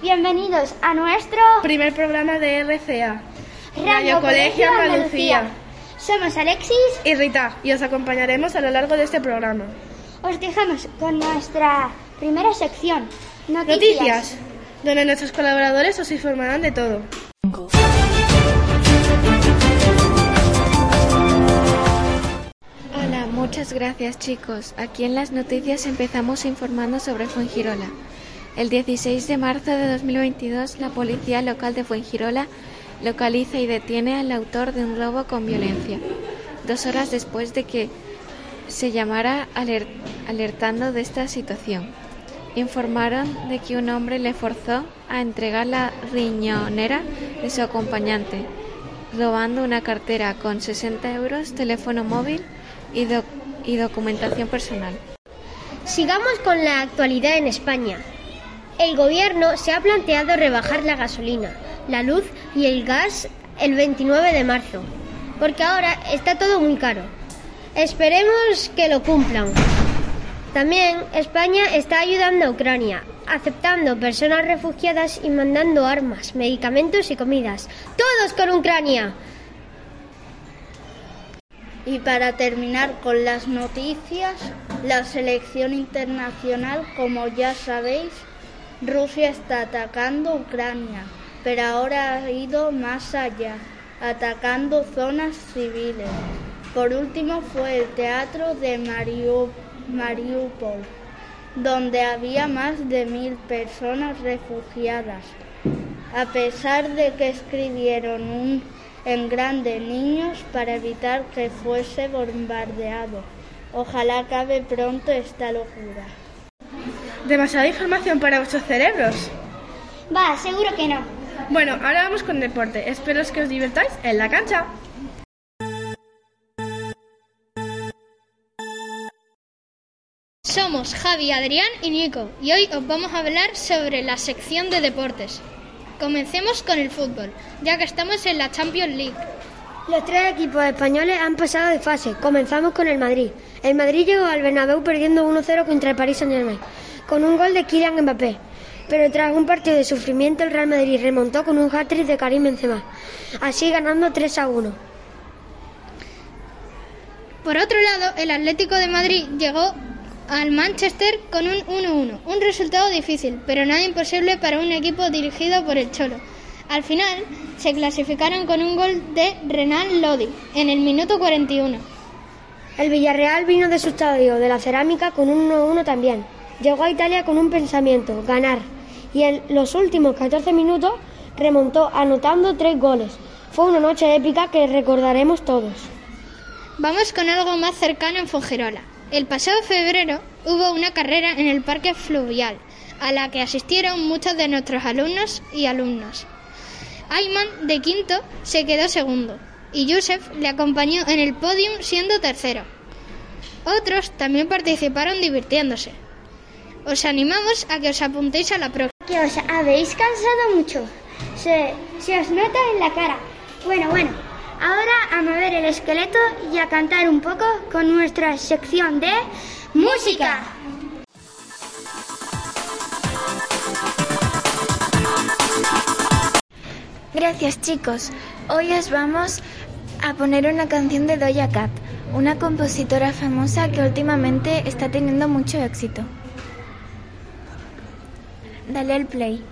Bienvenidos a nuestro primer programa de RCA, Radio Colegio Andalucía. Andalucía. Somos Alexis. Y Rita, y os acompañaremos a lo largo de este programa. Os dejamos con nuestra primera sección. Noticias. Noticias, donde nuestros colaboradores os informarán de todo. Hola, muchas gracias chicos. Aquí en las noticias empezamos informando sobre Fuengirola. El 16 de marzo de 2022, la policía local de Fuengirola localiza y detiene al autor de un robo con violencia, dos horas después de que se llamara aler- alertando de esta situación. Informaron de que un hombre le forzó a entregar la riñonera de su acompañante, robando una cartera con 60 euros, teléfono móvil y, y documentación personal. Sigamos con la actualidad en España. El gobierno se ha planteado rebajar la gasolina, la luz y el gas el 29 de marzo, porque ahora está todo muy caro. Esperemos que lo cumplan. También España está ayudando a Ucrania, aceptando personas refugiadas y mandando armas, medicamentos y comidas. Todos con Ucrania. Y para terminar con las noticias, la selección internacional, como ya sabéis, Rusia está atacando Ucrania, pero ahora ha ido más allá, atacando zonas civiles. Por último fue el teatro de Mariu- Mariupol, donde había más de mil personas refugiadas. A pesar de que escribieron un en grande niños para evitar que fuese bombardeado. Ojalá acabe pronto esta locura. Demasiada información para vuestros cerebros. Va, seguro que no. Bueno, ahora vamos con deporte. Espero que os divirtáis en la cancha. Somos Javi, Adrián y Nico y hoy os vamos a hablar sobre la sección de deportes. Comencemos con el fútbol, ya que estamos en la Champions League. Los tres equipos españoles han pasado de fase. Comenzamos con el Madrid. El Madrid llegó al Bernabéu perdiendo 1-0 contra el Paris Saint-Germain, con un gol de Kylian Mbappé. Pero tras un partido de sufrimiento, el Real Madrid remontó con un hat-trick de Karim Benzema, así ganando 3-1. Por otro lado, el Atlético de Madrid llegó al Manchester con un 1-1, un resultado difícil, pero nada imposible para un equipo dirigido por el Cholo. Al final, se clasificaron con un gol de Renan Lodi en el minuto 41. El Villarreal vino de su estadio de la Cerámica con un 1-1 también. Llegó a Italia con un pensamiento, ganar. Y en los últimos 14 minutos remontó anotando tres goles. Fue una noche épica que recordaremos todos. Vamos con algo más cercano en Fuengirola. El pasado febrero hubo una carrera en el Parque Fluvial, a la que asistieron muchos de nuestros alumnos y alumnas. Ayman, de quinto, se quedó segundo, y Yusef le acompañó en el podium siendo tercero. Otros también participaron divirtiéndose. Os animamos a que os apuntéis a la próxima. Que os habéis cansado mucho. Se, se os nota en la cara. Bueno, bueno. Ahora a mover el esqueleto y a cantar un poco con nuestra sección de música. Gracias chicos. Hoy os vamos a poner una canción de Doja Cat, una compositora famosa que últimamente está teniendo mucho éxito. Dale al play.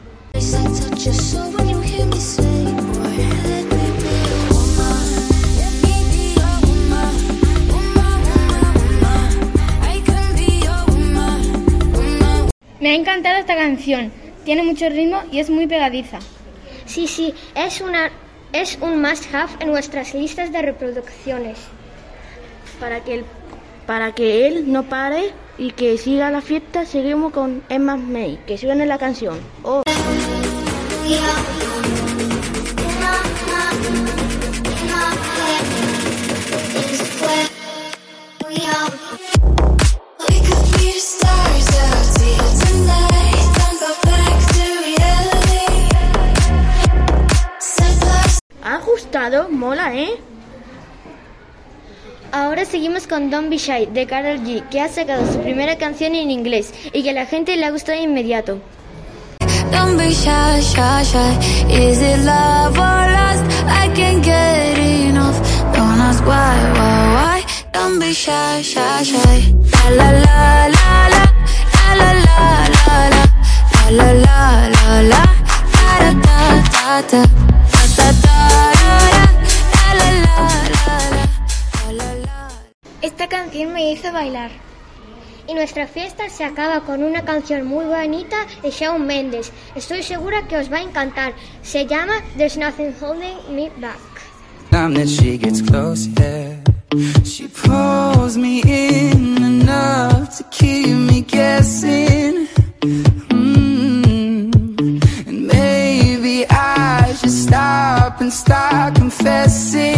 Me ha encantado esta canción. Tiene mucho ritmo y es muy pegadiza. Sí, sí, es, una, es un must-have en nuestras listas de reproducciones. Para que, él, para que él no pare y que siga la fiesta, seguimos con Emma May, que suene la canción. Oh. ¿Ha gustado? Mola, ¿eh? Ahora seguimos con Don't Be Shy de Carol G, que ha sacado su primera canción en inglés y que a la gente le ha gustado de inmediato. Is it love or? I get enough. Don't ask why, why, why. Don't be shy, shy, shy. Esta canción me hizo bailar. Y nuestra fiesta se acaba con una canción muy bonita de Shawn Mendes. Estoy segura que os va a encantar. Se llama There's Nothing Holding Me Back. me. And maybe I should stop and start confessing,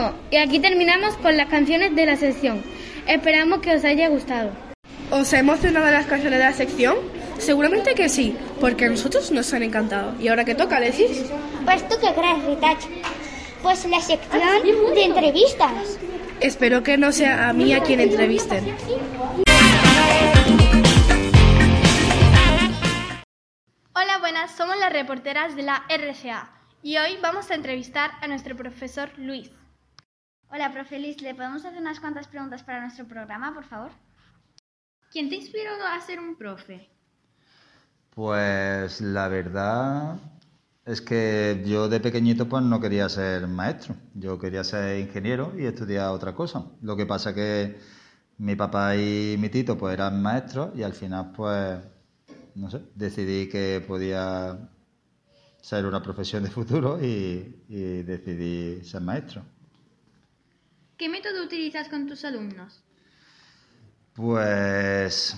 Bueno, y aquí terminamos con las canciones de la sección. Esperamos que os haya gustado. ¿Os ha emocionado las canciones de la sección? Seguramente que sí, porque a nosotros nos han encantado. ¿Y ahora qué toca decir? Pues tú qué crees, Ritach. Pues la sección de entrevistas. Espero que no sea a mí a quien entrevisten. Hola, buenas, somos las reporteras de la RCA y hoy vamos a entrevistar a nuestro profesor Luis. Hola, profe Liz, ¿le podemos hacer unas cuantas preguntas para nuestro programa, por favor? ¿Quién te inspiró a ser un profe? Pues la verdad es que yo de pequeñito pues no quería ser maestro, yo quería ser ingeniero y estudiar otra cosa. Lo que pasa que mi papá y mi tito pues eran maestros y al final pues no sé, decidí que podía ser una profesión de futuro y, y decidí ser maestro. ¿Qué método utilizas con tus alumnos? Pues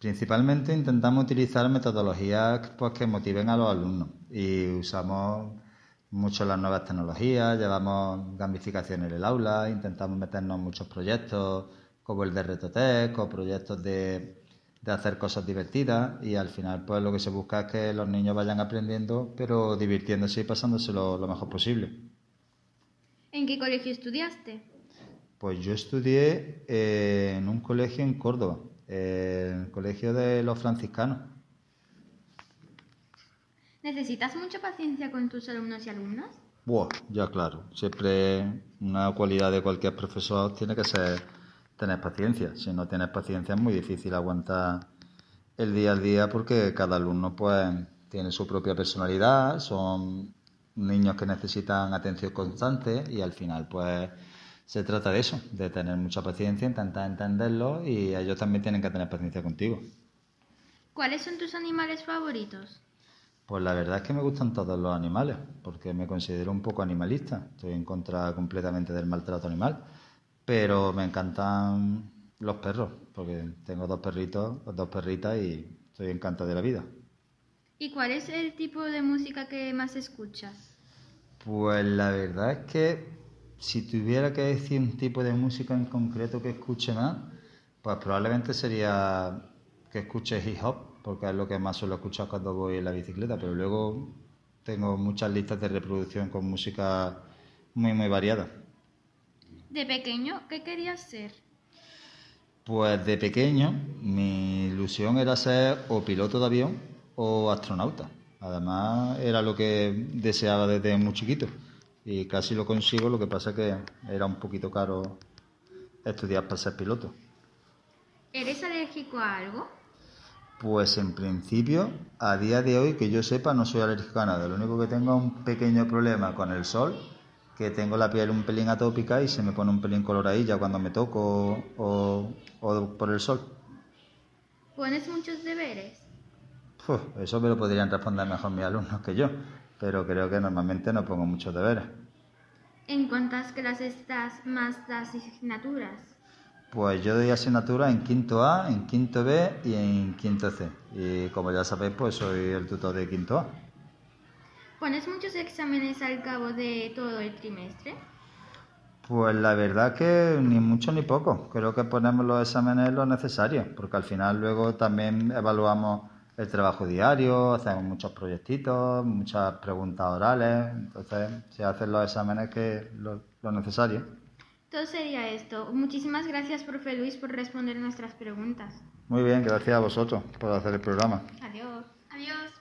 principalmente intentamos utilizar metodologías pues, que motiven a los alumnos y usamos mucho las nuevas tecnologías, llevamos gamificación en el aula, intentamos meternos en muchos proyectos como el de Retotec o proyectos de, de hacer cosas divertidas y al final pues lo que se busca es que los niños vayan aprendiendo pero divirtiéndose y pasándoselo lo mejor posible. ¿En qué colegio estudiaste? Pues yo estudié eh, en un colegio en Córdoba, eh, el colegio de los franciscanos. ¿Necesitas mucha paciencia con tus alumnos y alumnas? Buah, ya claro, siempre una cualidad de cualquier profesor tiene que ser tener paciencia. Si no tienes paciencia es muy difícil aguantar el día al día porque cada alumno pues tiene su propia personalidad, son niños que necesitan atención constante y al final pues se trata de eso, de tener mucha paciencia, intentar entenderlo y ellos también tienen que tener paciencia contigo. ¿Cuáles son tus animales favoritos? Pues la verdad es que me gustan todos los animales, porque me considero un poco animalista. Estoy en contra completamente del maltrato animal, pero me encantan los perros, porque tengo dos perritos, dos perritas y estoy encantado de la vida. ¿Y cuál es el tipo de música que más escuchas? Pues la verdad es que si tuviera que decir un tipo de música en concreto que escuche más, pues probablemente sería que escuche hip hop, porque es lo que más suelo escuchar cuando voy en la bicicleta, pero luego tengo muchas listas de reproducción con música muy, muy variada. De pequeño, ¿qué querías ser? Pues de pequeño mi ilusión era ser o piloto de avión o astronauta. Además era lo que deseaba desde muy chiquito y casi lo consigo, lo que pasa que era un poquito caro estudiar para ser piloto. ¿Eres alérgico a algo? Pues en principio, a día de hoy, que yo sepa, no soy alérgico a nada. Lo único que tengo es un pequeño problema con el sol, que tengo la piel un pelín atópica y se me pone un pelín coloradilla cuando me toco o, o por el sol. ¿Pones muchos deberes? Uf, eso me lo podrían responder mejor mis alumnos que yo, pero creo que normalmente no pongo muchos deberes. ¿En cuántas clases estás más las asignaturas? Pues yo doy asignatura en quinto A, en quinto B y en quinto C. Y como ya sabéis, pues soy el tutor de quinto A. ¿Pones muchos exámenes al cabo de todo el trimestre? Pues la verdad que ni mucho ni poco. Creo que ponemos los exámenes lo necesario, porque al final luego también evaluamos el trabajo diario, hacemos muchos proyectitos, muchas preguntas orales, entonces se hacen los exámenes que lo, lo necesario. Todo sería esto. Muchísimas gracias, profe Luis, por responder nuestras preguntas. Muy bien, gracias a vosotros por hacer el programa. Adiós. Adiós.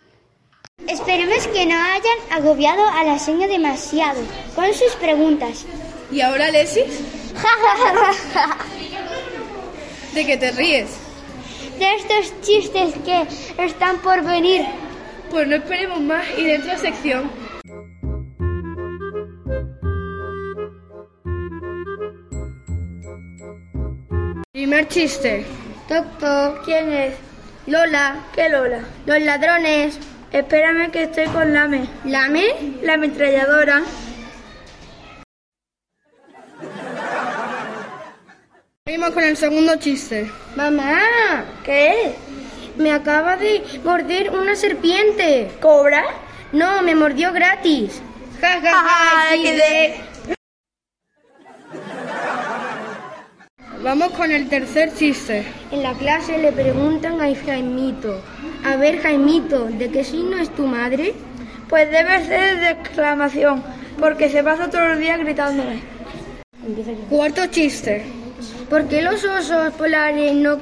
Esperemos que no hayan agobiado a la señora demasiado con sus preguntas. ¿Y ahora, Lesis? ¿De qué te ríes? De estos chistes que están por venir. Pues no esperemos más y dentro de sección. Primer chiste. Doctor, ¿quién es? Lola. ¿Qué Lola? Los ladrones. Espérame que estoy con Lame. ¿Lame? La ametralladora. Seguimos con el segundo chiste. Mamá, ¿qué? Me acaba de morder una serpiente. ¿Cobra? No, me mordió gratis. Ja, ja, ja, Vamos con el tercer chiste. En la clase le preguntan a Jaimito, a ver Jaimito, ¿de qué signo es tu madre? Pues debe ser de exclamación, porque se pasa todos los días gritándome. Cuarto chiste. ¿Por qué los osos polares no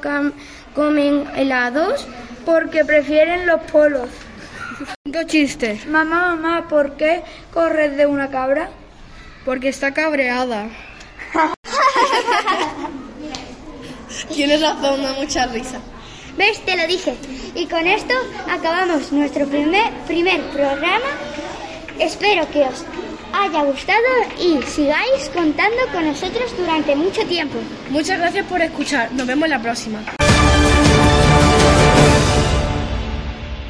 comen helados? Porque prefieren los polos. Quinto chiste. Mamá, mamá, ¿por qué corres de una cabra? Porque está cabreada. Tienes razón, da mucha risa. ¿Ves? Te lo dije. Y con esto acabamos nuestro primer, primer programa. Espero que os haya gustado y sigáis contando con nosotros durante mucho tiempo. Muchas gracias por escuchar. Nos vemos la próxima.